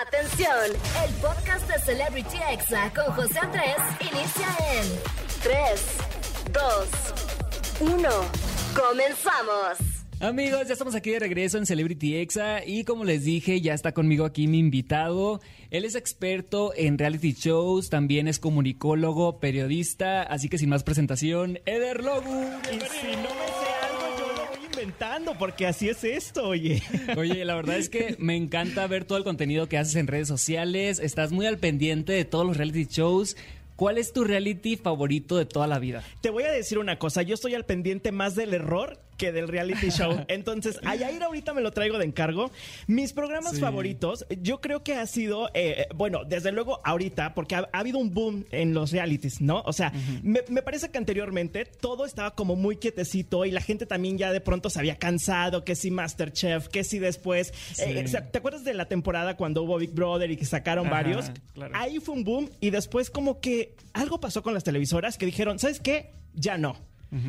Atención, el podcast de Celebrity Exa con José Andrés inicia en 3, 2, 1. Comenzamos. Amigos, ya estamos aquí de regreso en Celebrity Exa y como les dije, ya está conmigo aquí mi invitado. Él es experto en reality shows, también es comunicólogo, periodista, así que sin más presentación, Eder Logu. Y si no me sé algo, yo lo voy inventando, porque así es esto, oye. Oye, la verdad es que me encanta ver todo el contenido que haces en redes sociales, estás muy al pendiente de todos los reality shows. ¿Cuál es tu reality favorito de toda la vida? Te voy a decir una cosa, yo estoy al pendiente más del error que del reality show. Entonces, a Yair ahorita me lo traigo de encargo. Mis programas Sí. favoritos, yo creo que ha sido, eh, bueno, desde luego ahorita, porque ha, ha habido un boom en los realities, ¿no? O sea, me, me parece que anteriormente todo estaba como muy quietecito y la gente también ya de pronto se había cansado, que si Masterchef, que si después... eh, ¿Te acuerdas de la temporada cuando hubo Big Brother y que sacaron Ajá, varios? claro. Ahí fue un boom y después como que algo pasó con las televisoras que dijeron, ¿sabes qué? Ya no.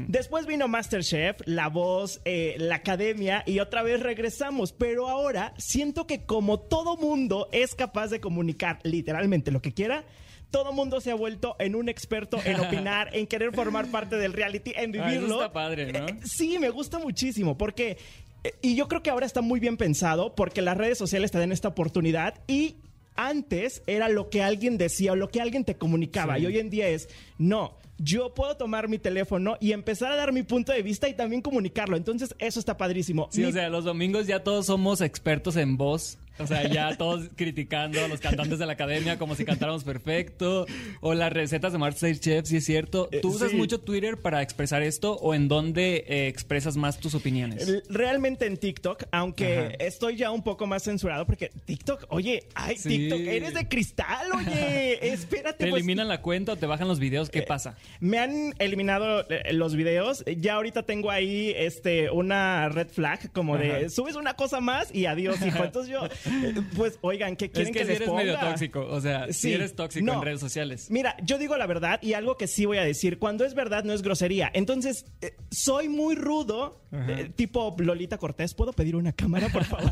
Después vino Masterchef, La Voz, eh, La Academia y otra vez regresamos. Pero ahora siento que como todo mundo es capaz de comunicar literalmente lo que quiera, todo mundo se ha vuelto en un experto en opinar, en querer formar parte del reality, en Ah, vivirlo. está padre, ¿no? Eh, sí, me gusta muchísimo porque... eh, Y yo creo que ahora está muy bien pensado porque las redes sociales te dan esta oportunidad y antes era lo que alguien decía o lo que alguien te comunicaba Sí. y hoy en día es, no, yo puedo tomar mi teléfono y empezar a dar mi punto de vista y también comunicarlo. Entonces eso está padrísimo. Sí, Mi- o sea, los domingos ya todos somos expertos en voz. O sea, ya todos criticando a los cantantes de la academia como si cantáramos perfecto. O las recetas de Masterchef, si es cierto. ¿Tú Eh, usas sí. mucho Twitter para expresar esto o en dónde eh, expresas más tus opiniones? Realmente en TikTok, aunque Ajá. estoy ya un poco más censurado porque TikTok, oye, ay, Sí. TikTok, eres de cristal, oye, espérate. ¿Te pues, eliminan la cuenta o te bajan los videos? ¿Qué pasa? Me han eliminado eh, los videos. Ya ahorita tengo ahí este una red flag como de subes una cosa más y adiós, hijo. Entonces yo, eh, pues, oigan, ¿qué Es quieren que, que, si les eres ponga? medio tóxico. O sea, si eres tóxico No. en redes sociales. Mira, yo digo la verdad y algo que sí voy a decir, cuando es verdad no es grosería. Entonces, eh, soy muy rudo, eh, tipo Lolita Cortés. ¿Puedo pedir una cámara, por favor?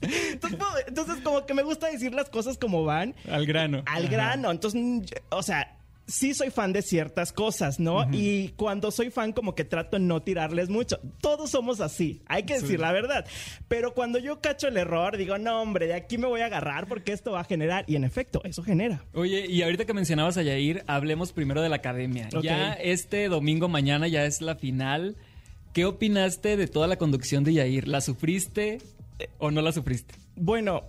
entonces, como que me gusta decir las cosas como van. Al grano. al Ajá. grano. Entonces, o sea, sí soy fan de ciertas cosas, ¿no? Y cuando soy fan, como que trato de no tirarles mucho. Todos somos así, hay que decir la verdad. Pero cuando yo cacho el error, digo, no, hombre, de aquí me voy a agarrar porque esto va a generar. Y en efecto, eso genera. Oye, y ahorita que mencionabas a Yair, hablemos primero de la academia. Ya este domingo mañana ya es la final. ¿Qué opinaste de toda la conducción de Yair? ¿La sufriste eh, o no la sufriste? Bueno.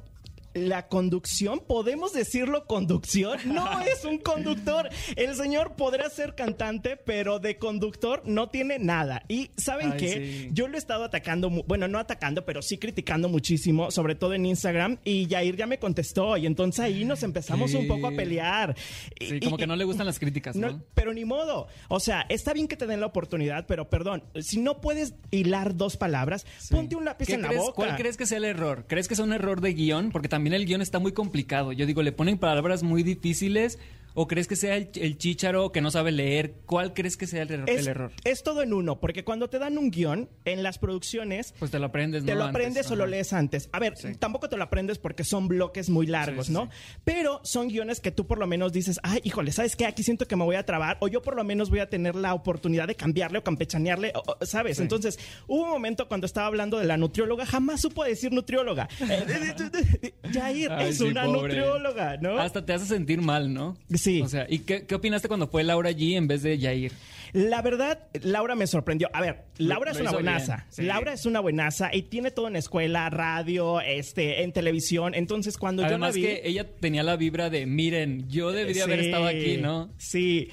La conducción, ¿podemos decirlo conducción? No es un conductor. El señor podrá ser cantante, pero de conductor no tiene nada. Y ¿saben Ay, qué? sí. Yo lo he estado atacando, bueno, no atacando, pero sí criticando muchísimo, sobre todo en Instagram. Y Jair ya me contestó. Y entonces ahí nos empezamos Sí. un poco a pelear. Sí, Y- como y- que no le gustan las críticas, ¿no? no, pero ni modo. O sea, está bien que te den la oportunidad, pero perdón, si no puedes hilar dos palabras, ponte un lápiz ¿Qué en la boca. ¿Cuál crees que sea el error? ¿Crees que es un error de guion? Porque también el guion está muy complicado. Yo digo, ¿le ponen palabras muy difíciles? ¿O crees que sea el, el chícharo que no sabe leer? ¿Cuál crees que sea el, er- es, el error? es todo en uno, porque cuando te dan un guion en las producciones, Pues te lo aprendes, ¿no? te lo Antes, aprendes o lo lees antes. A ver, Sí. tampoco te lo aprendes porque son bloques muy largos, Sí, sí, ¿no? Pero son guiones que tú por lo menos dices, ay, híjole, ¿sabes qué? Aquí siento que me voy a trabar, o yo por lo menos voy a tener la oportunidad de cambiarle o campechanearle, ¿sabes? Entonces, hubo un momento cuando estaba hablando de la nutrióloga, jamás supo decir nutrióloga. Eh, Jair Ay, es una pobre. nutrióloga, ¿no? Hasta te hace sentir mal, ¿no? Sí. O sea, ¿y qué, qué opinaste cuando fue Laura G en vez de Yair? La verdad, Laura me sorprendió. A ver, Laura Lo- es lo una buenaza. bien, sí. Laura es una buenaza y tiene todo en escuela, radio, este, en televisión. Entonces, cuando Además yo la vi, que ella tenía la vibra de, miren, yo debería haber estado aquí, ¿no? Sí.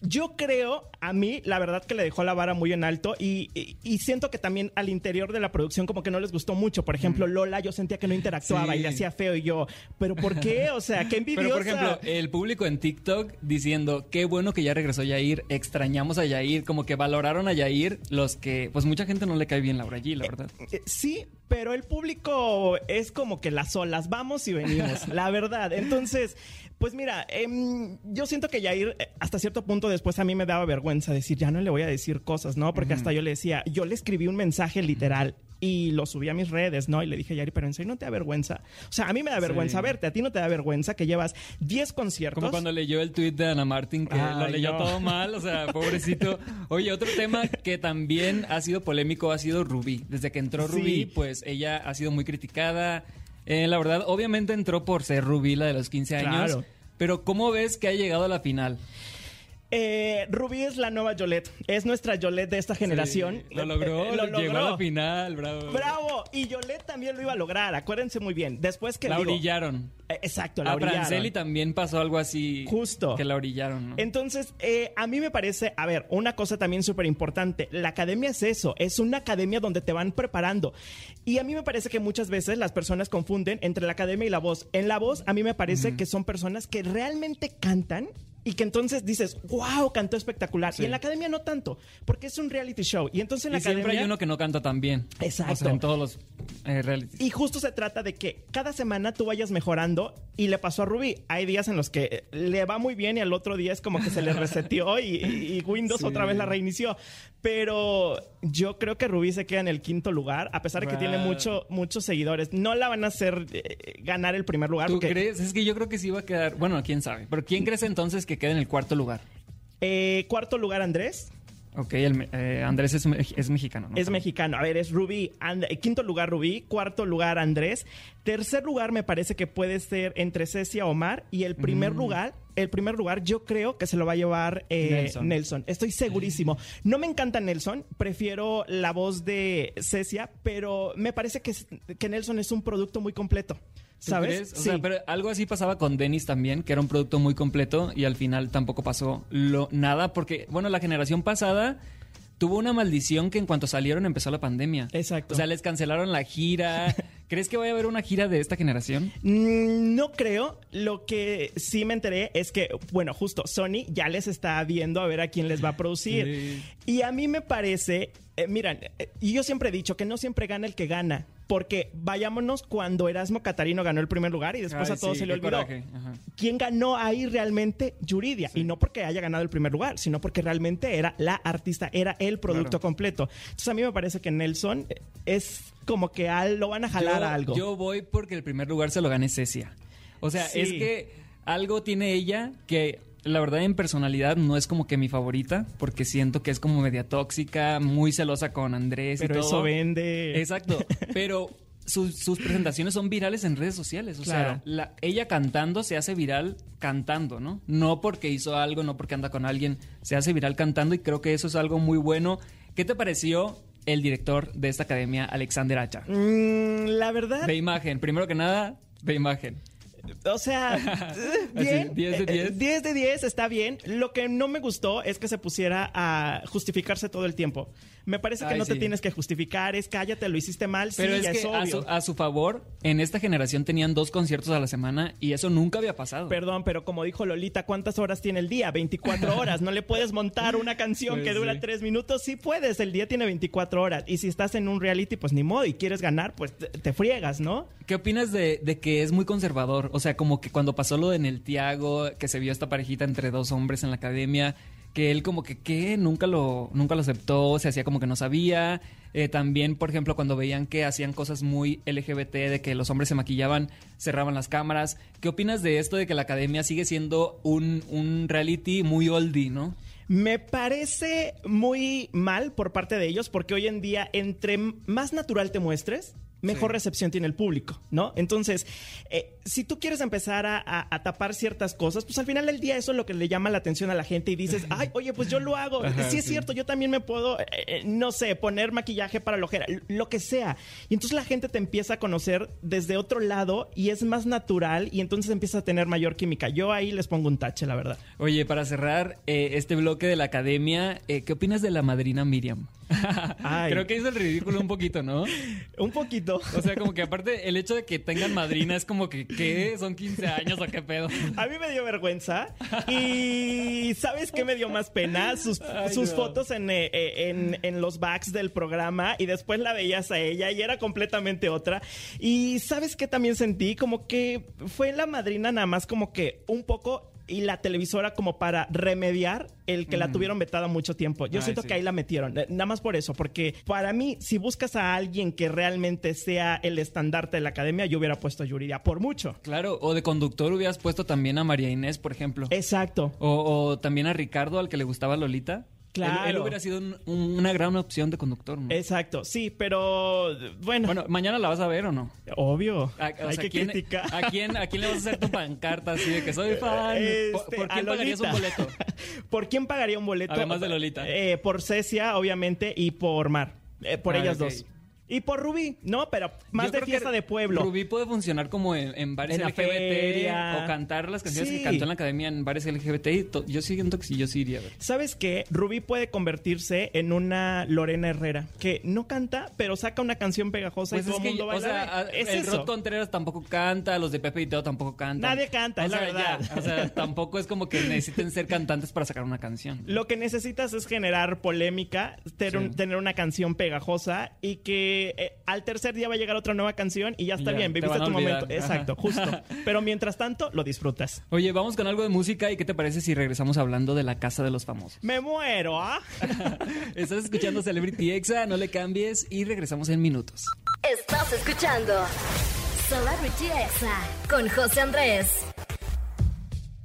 Yo creo, a mí, la verdad que le dejó la vara muy en alto y, y- y siento que también al interior de la producción como que no les gustó mucho. Por ejemplo, Lola, yo sentía que no interactuaba Sí. y le hacía feo y yo, ¿pero por qué? O sea, qué envidiosa. Pero, por ejemplo, el público en TikTok diciendo, qué bueno que ya regresó Yair, extrañamos a Yair, como que valoraron a Yair los que, pues mucha gente no le cae bien Laura G, la verdad. Eh, Sí, pero el público es como que las olas, vamos y venimos, la verdad. Entonces, pues mira, em, yo siento que Yair eh, hasta cierto punto después a mí me daba vergüenza decir, ya no le voy a decir cosas, ¿no? Porque hasta yo le decía, yo le escribí un mensaje literal y lo subí a mis redes, ¿no? Y le dije, Yari, pero en serio no te da vergüenza. O sea, a mí me da vergüenza Sí. verte, a ti no te da vergüenza que llevas 10 conciertos. Como cuando leyó el tweet de Ana Martín que lo leyó no. todo mal, o sea, pobrecito. Oye, otro tema que también ha sido polémico ha sido Rubí. Desde que entró Sí. Rubí, pues ella ha sido muy criticada. Eh, la verdad, obviamente entró por ser Rubí, la de los 15 años. Claro. Pero ¿cómo ves que ha llegado a la final? Eh, Rubí es la nueva Yolette, es nuestra Yolette de esta generación. Sí, lo logró, Eh, lo llegó logró. a la final, bravo. Bravo, y Yolette también lo iba a lograr, acuérdense muy bien. Después que La digo- brillaron. Eh, Exacto, la A brillaron. Franceli también pasó algo así. Justo. Que la brillaron, ¿no? Entonces, eh, a mí me parece, a ver, una cosa también súper importante. La academia es eso, es una academia donde te van preparando. Y a mí me parece que muchas veces las personas confunden entre la academia y la voz. En la voz, a mí me parece que son personas que realmente cantan. Y que entonces dices, wow, cantó espectacular. Sí. Y en la academia no tanto, porque es un reality show. Y entonces en la Y siempre hay uno que no canta tan bien. Exacto. O sea, en todos los eh, realities. Y justo se trata de que cada semana tú vayas mejorando y le pasó a Ruby. Hay días en los que le va muy bien y al otro día es como que se le reseteó y, y- y Windows Sí. otra vez la reinició. Pero yo creo que Ruby se queda en el quinto lugar, a pesar de que Wow. tiene mucho, muchos seguidores. No la van a hacer eh, ganar el primer lugar. ¿Tú porque, crees? Es que yo creo que sí va a quedar. Bueno, quién sabe. Pero ¿quién crees entonces que quede en el cuarto lugar? eh, cuarto lugar, Andrés. Ok, el eh, Andrés es, me- es mexicano, ¿no? Es mexicano. A ver, es Rubí. And- eh, quinto lugar, Rubí. Cuarto lugar, Andrés. Tercer lugar, me parece que puede ser entre Cecia Omar. Y el primer lugar, el primer lugar, yo creo que se lo va a llevar eh, Nelson. Nelson. Estoy segurísimo. No me encanta Nelson. Prefiero la voz de Cecia. Pero me parece que, que Nelson es un producto muy completo. ¿Tú ¿Sabes? crees? O sea, pero algo así pasaba con Dennis también, que era un producto muy completo y al final tampoco pasó lo, nada, porque, bueno, la generación pasada tuvo una maldición que en cuanto salieron empezó la pandemia. Exacto. O sea, les cancelaron la gira. ¿Crees que vaya a haber una gira de esta generación? Mm, No creo. Lo que sí me enteré es que, bueno, justo Sony ya les está viendo a ver a quién les va a producir. Sí. Y a mí me parece, eh, miran, eh, y yo siempre he dicho que no siempre gana el que gana. Porque vayámonos cuando Erasmo Catarino ganó el primer lugar y después Ay, a todos sí, se le olvidó. ¿Quién ganó ahí realmente? Yuridia. Y no porque haya ganado el primer lugar, sino porque realmente era la artista, era el producto Claro. completo. Entonces a mí me parece que Nelson eh, es como que al- lo van a jalar yo, a algo. Yo voy porque el primer lugar se lo gane Cecia. O sea, Sí. es que algo tiene ella que la verdad en personalidad no es como que mi favorita, porque siento que es como media tóxica, muy celosa con Andrés pero y todo. eso vende. Exacto, pero sus, sus presentaciones son virales en redes sociales. O Claro. sea, la- ella cantando se hace viral cantando, ¿no? No porque hizo algo, no porque anda con alguien, se hace viral cantando y creo que eso es algo muy bueno. ¿Qué te pareció el director de esta academia, Alexander Hacha? Mm, la verdad, De imagen, primero que nada, de imagen. O sea, eh, bien. 10 de eh, 10. 10 de 10 está bien. Lo que no me gustó es que se pusiera a justificarse todo el tiempo. Me parece que Ay, no te tienes que justificar, es cállate, lo hiciste mal, Pero sí, es ya que es a, obvio. su, a su favor, en esta generación tenían dos conciertos a la semana y eso nunca había pasado. Perdón, pero como dijo Lolita, ¿cuántas horas tiene el día? 24 horas. No le puedes montar una canción Pues que dura sí. 3 minutos. Sí puedes, el día tiene 24 horas. Y si estás en un reality, pues ni modo, y quieres ganar, pues te, te friegas, ¿no? ¿Qué opinas de, de que es muy conservador? O sea, como que cuando pasó lo de en el Tiago, que se vio esta parejita entre dos hombres en la academia, que él como que, ¿qué? Nunca lo, nunca lo aceptó, se hacía como que no sabía. Eh, también, por ejemplo, cuando veían que hacían cosas muy LGBT, de que los hombres se maquillaban, cerraban las cámaras. ¿Qué opinas de esto de que la academia sigue siendo un, un reality muy oldie, no? Me parece muy mal por parte de ellos porque hoy en día entre más natural te muestres, mejor Sí. recepción tiene el público, ¿no? Entonces, eh, si tú quieres empezar a, a- a tapar ciertas cosas, pues al final del día eso es lo que le llama la atención a la gente y dices, ay, oye, pues yo lo hago. Ajá, sí es cierto, yo también me puedo, eh, eh, no sé, poner maquillaje para la ojera, lo que sea. Y entonces la gente te empieza a conocer desde otro lado y es más natural y entonces empieza a tener mayor química. Yo ahí les pongo un tache, la verdad. Oye, para cerrar eh, este bloque de la academia, ¿qué opinas de la madrina Miriam? Creo que hizo el ridículo un poquito, ¿no? Un poquito. O sea, como que aparte el hecho de que tengan madrina es como que, ¿qué? ¿Son 15 años o qué pedo? A mí me dio vergüenza. Y ¿sabes qué me dio más pena? Sus, Ay, sus no. fotos en, eh, eh, en, en los backs del programa y después la veías a ella y era completamente otra. Y ¿sabes qué también sentí? Como que fue la madrina nada más como que un poco y la televisora como para remediar el que la tuvieron vetada mucho tiempo. Yo Ay, siento sí. que ahí la metieron, eh, nada más por eso, porque para mí, si buscas a alguien que realmente sea el estandarte de la academia, yo hubiera puesto a Yuridia por mucho. Claro, o de conductor hubieras puesto también a María Inés, por ejemplo. Exacto. O, o también a Ricardo, al que le gustaba Lolita. Claro. Él, él hubiera sido un- un- una gran opción de conductor, ¿no? Exacto, sí, pero bueno, Bueno, ¿mañana la vas a ver o no? obvio. A- o hay sea, que ¿quién- criticar. ¿a quién, ¿A quién le vas a hacer tu pancarta así de que soy fan? ¿Por, Este, por a quién pagarías un boleto? ¿Por quién pagaría un boleto? Además de Lolita. Eh, por Cecia, obviamente, y por Mar. Eh, por Ah, ellas ok. dos. Y por Rubí, ¿no? Pero más Yo de creo que fiesta de pueblo. Rubí puede funcionar como en, en bares En la LGBT feria. o cantar las canciones Sí. que cantó en la academia en bares LGBT. y to- Yo siento que sí, yo sí iría a ver. ¿Sabes qué? Rubí puede convertirse en una Lorena Herrera, que no canta, pero saca una canción pegajosa Pues y todo es el que, mundo o baila. sea, a- es el eso. Rod Contreras tampoco canta, los de Pepe y Teo tampoco cantan. Nadie canta, O es la sea, verdad. ya, o sea, tampoco es como que necesiten ser cantantes para sacar una canción. Lo que necesitas es generar polémica, ter- Sí. tener una canción pegajosa y que eh, al tercer día va a llegar otra nueva canción y ya está Ya, bien, te viviste tu momento. Exacto, Ajá. justo. Pero mientras tanto, lo disfrutas. Oye, vamos con algo de música y ¿qué te parece si regresamos hablando de la casa de los famosos? Me muero, ¿ah? Estás escuchando Celebrity Exa, no le cambies y regresamos en minutos. Estás escuchando Celebrity Exa con José Andrés.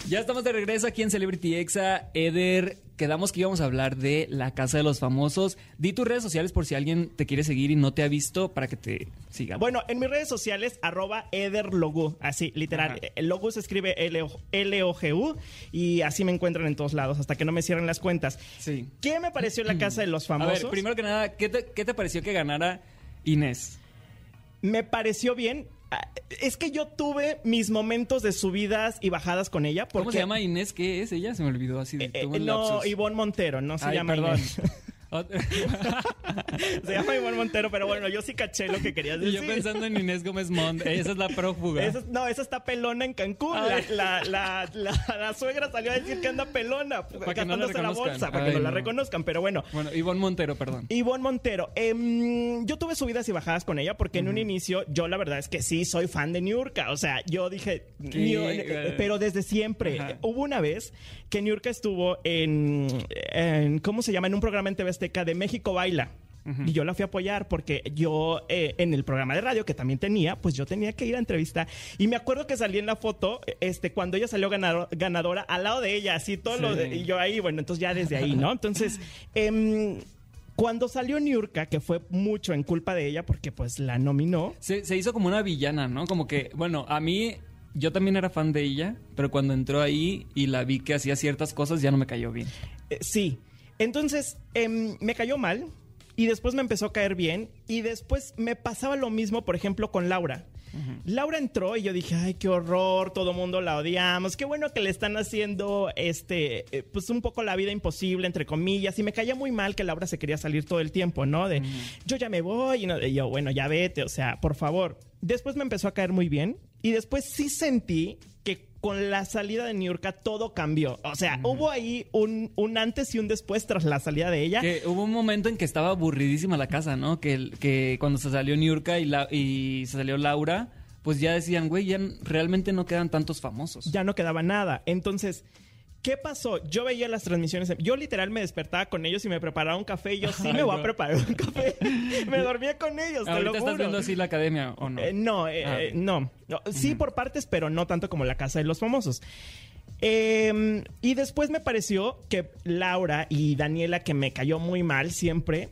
Ya estamos de regreso aquí en Celebrity Exa. Eder, quedamos que íbamos a hablar de la casa de los famosos. Di tus redes sociales por si alguien te quiere seguir y no te ha visto para que te siga. Bueno, en mis redes sociales, arroba ederlogu, así, literal. El logo se escribe L-O- L-O-G-U y así me encuentran en todos lados, hasta que no me cierren las cuentas. Sí. ¿Qué me pareció la casa de los A famosos? ver, primero que nada, ¿qué te, qué te pareció que ganara Inés? me pareció bien. Es que yo tuve mis momentos de subidas y bajadas con ella. Porque, ¿Cómo se llama Inés? ¿Qué es ella? Se me olvidó así. de Eh, eh, no. Ivonne Montero, no se Ay, llama perdón. Inés. Se llama Ivonne Montero, pero bueno, yo sí caché lo que querías decir. yo pensando en Inés Gómez Mont. Esa es la prófuga. Esa no, esa está pelona en Cancún. La, la, la, suegra salió a decir que anda pelona, que no la gastándose bolsa, para que no la no. reconozcan. Pero bueno, Bueno, Ivonne Montero, perdón. Ivonne Montero, em, yo tuve subidas y bajadas con ella porque en un inicio yo la verdad es que sí soy fan de Niurka. O sea, yo dije, pero desde siempre. Ajá. Hubo una vez que Niurka estuvo en, en, ¿cómo se llama? En un programa en TV Azteca de México Baila. Y yo la fui a apoyar porque yo eh, en el programa de radio que también tenía, pues yo tenía que ir a entrevista. Y me acuerdo que salí en la foto, este, cuando ella salió ganado- ganadora, al lado de ella, así todo lo de- y yo ahí, bueno, entonces ya desde ahí, ¿no? Entonces, em, cuando salió Niurka, que fue mucho en culpa de ella, porque pues la nominó. Se, se hizo como una villana, ¿no? Como que, bueno, a mí, yo también era fan de ella, pero cuando entró ahí y la vi que hacía ciertas cosas, ya no me cayó bien. eh, sí. Entonces, em, me cayó mal y después me empezó a caer bien y después me pasaba lo mismo, por ejemplo, con Laura. Laura entró y yo dije, ay, qué horror, todo mundo la odiamos, qué bueno que le están haciendo, este, eh, pues un poco la vida imposible, entre comillas, y me caía muy mal que Laura se quería salir todo el tiempo, ¿no? De, yo ya me voy, y, no- y yo, bueno, ya vete, o sea, por favor. Después me empezó a caer muy bien, y después sí sentí que con la salida de Niurka todo cambió. O sea, hubo ahí un, un antes y un después tras la salida de ella. Que hubo un momento en que estaba aburridísima la casa, ¿no? Que, que cuando se salió Niurka y, la, y se salió Laura, pues ya decían, güey, ya realmente no quedan tantos famosos. ya no quedaba nada. Entonces, ¿qué pasó? Yo veía las transmisiones. Yo literal me despertaba con ellos y me preparaba un café. Y yo sí me voy a preparar un café. me dormía con ellos, te lo Ahorita juro. estás viendo así la academia, ¿o no? Eh, no, eh, Ah. eh, no, No, Sí, por partes, pero no tanto como la casa de los famosos. Eh, y después me pareció que Laura y Daniela, que me cayó muy mal siempre,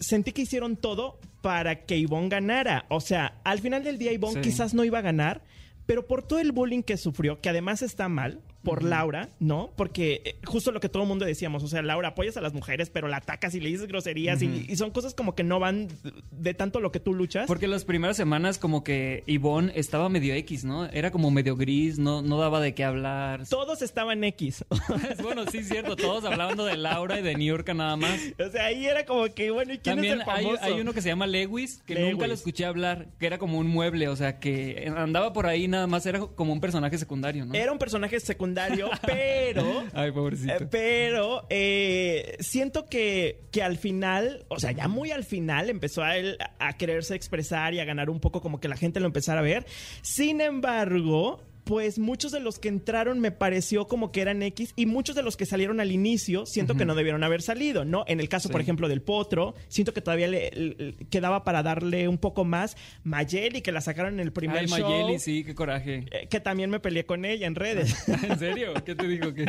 sentí que hicieron todo para que Ivonne ganara. O sea, al final del día Ivonne Sí. quizás no iba a ganar, pero por todo el bullying que sufrió, que además está mal por Laura, ¿no? Porque eh, justo lo que todo el mundo decíamos, o sea, Laura, apoyas a las mujeres, pero la atacas y le dices groserías y, y son cosas como que no van de tanto lo que tú luchas. Porque las primeras semanas como que Ivonne estaba medio X, ¿no? Era como medio gris, no, no daba de qué hablar. Todos estaban X. bueno, sí es cierto, todos hablando de Laura y de Niurka nada más. o sea, ahí era como que, bueno, ¿y quién También es el hay, famoso? hay uno que se llama Lewis, que Lewis. nunca lo escuché hablar, que era como un mueble, o sea, que andaba por ahí nada más, era como un personaje secundario, ¿no? Era un personaje secundario, pero... Ay, pobrecito. Eh, pero eh, siento que, que al final, o sea, ya muy al final empezó a él a quererse expresar y a ganar un poco como que la gente lo empezara a ver. Sin embargo, pues muchos de los que entraron me pareció como que eran X y muchos de los que salieron al inicio siento que no debieron haber salido, ¿no? En el caso, por ejemplo, del Potro, siento que todavía le, le- quedaba para darle un poco más. Mayeli, que la sacaron en el primer Ay, show. Mayeli, sí, qué coraje. eh, Que también me peleé con ella en redes. ¿En serio? ¿Qué te dijo? ¿Qué?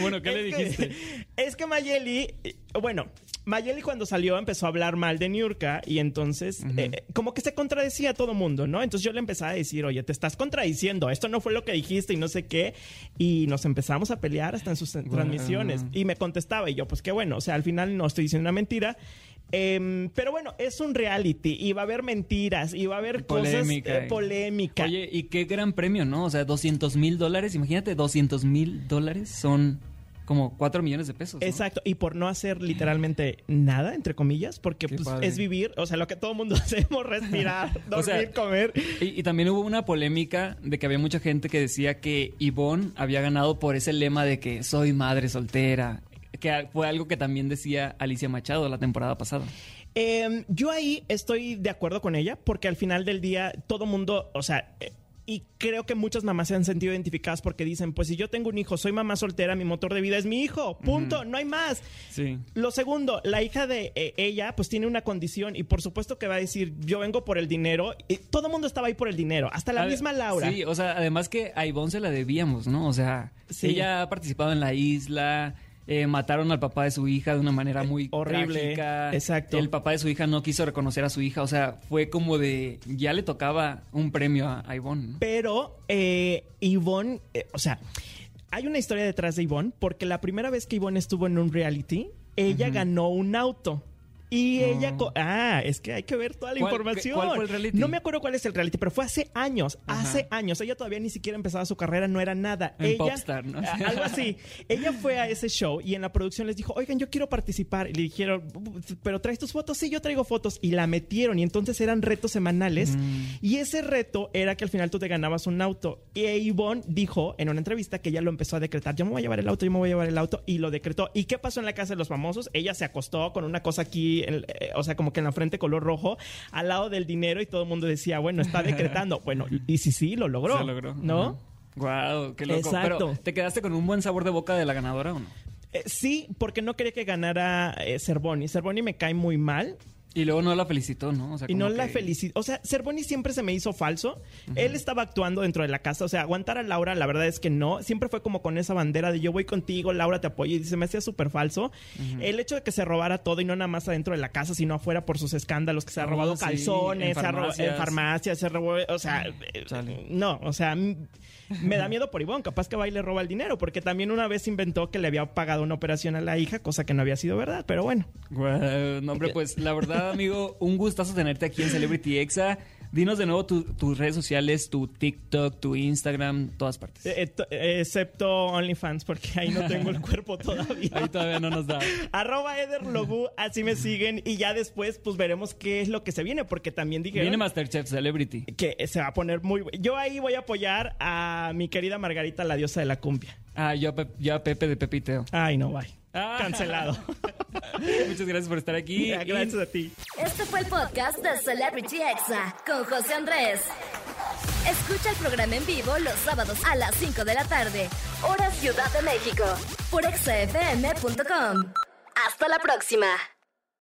Bueno, ¿qué le que- dijiste? es que Mayeli, eh, bueno, Mayeli cuando salió empezó a hablar mal de Niurka y entonces eh, como que se contradecía a todo mundo, ¿no? Entonces yo le empezaba a decir, oye, te estás contradiciendo, esto no fue lo que dijiste y no sé qué. Y nos empezamos a pelear hasta en sus transmisiones. Y me contestaba y yo, pues qué bueno, o sea, al final no estoy diciendo una mentira. Em, pero bueno, es un reality y va a haber mentiras y va a haber Polémica. cosas eh, polémica. Oye, y qué gran premio, ¿no? O sea, 200 mil dólares. Imagínate, 200 mil dólares son como 4 millones de pesos. ¿no? Exacto, y por no hacer literalmente nada, entre comillas, porque pues, es vivir, o sea, lo que todo mundo hacemos, respirar, dormir, O sea, comer. Y, y también hubo una polémica de que había mucha gente que decía que Yvonne había ganado por ese lema de que soy madre soltera. Que fue algo que también decía Alicia Machado la temporada pasada. Eh, yo ahí estoy de acuerdo con ella, porque al final del día todo mundo, o sea, eh, y creo que muchas mamás se han sentido identificadas porque dicen, pues si yo tengo un hijo, soy mamá soltera, mi motor de vida es mi hijo, punto, no hay más. Sí. Lo segundo, la hija de eh, ella pues tiene una condición y por supuesto que va a decir, yo vengo por el dinero. Y todo el mundo estaba ahí por el dinero, hasta la misma Laura. Sí, o sea, además que a Ivonne se la debíamos, ¿no? O sea, Sí. ella ha participado en la isla. Eh, mataron al papá de su hija de una manera muy horrible, trágica. exacto. El papá de su hija no quiso reconocer a su hija. O sea, fue como de. Ya le tocaba un premio a, a Ivonne. Pero eh, Yvonne, eh, o sea, hay una historia detrás de Yvonne, porque la primera vez que Yvonne estuvo en un reality, ella ganó un auto. Y ella... co- Ah, es que hay que ver toda la ¿Cuál- información. cuál fue el reality? No me acuerdo cuál es el reality, pero fue hace años. Ajá. Hace años. Ella todavía ni siquiera empezaba su carrera, no era nada. En ella, Popstar, ¿no? Algo así. Ella fue a ese show y en la producción les dijo, oigan, yo quiero participar. Y le dijeron, ¿pero traes tus fotos? Sí, yo traigo fotos. Y la metieron. Y entonces eran retos semanales. Mm. Y ese reto era que al final tú te ganabas un auto. Y Yvonne dijo en una entrevista que ella lo empezó a decretar. Yo me voy a llevar el auto, yo me voy a llevar el auto. Y lo decretó. ¿Y qué pasó en la casa de los famosos? Ella se acostó con una cosa aquí, en- eh, o sea, como que en la frente color rojo, al lado del dinero. Y todo el mundo decía, bueno, está decretando. bueno, y sí, sí, lo logró. Se logró. ¿No? Wow, qué loco. Exacto. Pero, ¿te quedaste con un buen sabor de boca de la ganadora o no? Eh, sí, porque no quería que ganara eh, Cervoni. Cervoni me cae muy mal. Y luego no la felicitó, ¿no? O sea, Y no la felicito. O sea, Cervoni siempre se me hizo falso. Él estaba actuando dentro de la casa. O sea, aguantar a Laura, la verdad es que no. Siempre fue como con esa bandera de yo voy contigo, Laura te apoyo. Y se me hacía súper falso. El hecho de que se robara todo y no nada más adentro de la casa, sino afuera por sus escándalos, que se ha Oh, robado sí, calzones, en se ha robado- en farmacias. farmacias, se robó. O sea, eh, Chale. no, o sea. Me da miedo por Ivonne, capaz que va y le roba el dinero, porque también una vez inventó que le había pagado una operación a la hija, cosa que no había sido verdad, pero bueno. Guau, no, hombre, pues la verdad, amigo, un gustazo tenerte aquí en Celebrity Exa. Dinos de nuevo tu- tus redes sociales, tu TikTok, tu Instagram, todas partes. Eh, eh, eh, excepto OnlyFans, porque ahí no tengo el cuerpo todavía. Ahí todavía no nos da. Arroba Ederlogu, así me siguen y ya después pues veremos qué es lo que se viene, porque también dijeron Viene Masterchef Celebrity. que se va a poner muy... Yo ahí voy a apoyar a mi querida Margarita, la diosa de la cumbia. Ah, yo a, Pe- yo a Pepe de Pepiteo. Ay, no, bye. Ah. Cancelado. Muchas gracias por estar aquí. Gracias a ti. Este fue el podcast de Celebrity Exa con José Andrés. Escucha el programa en vivo los sábados a las 5 de la tarde, hora Ciudad de México, por exafm.com. Hasta la próxima.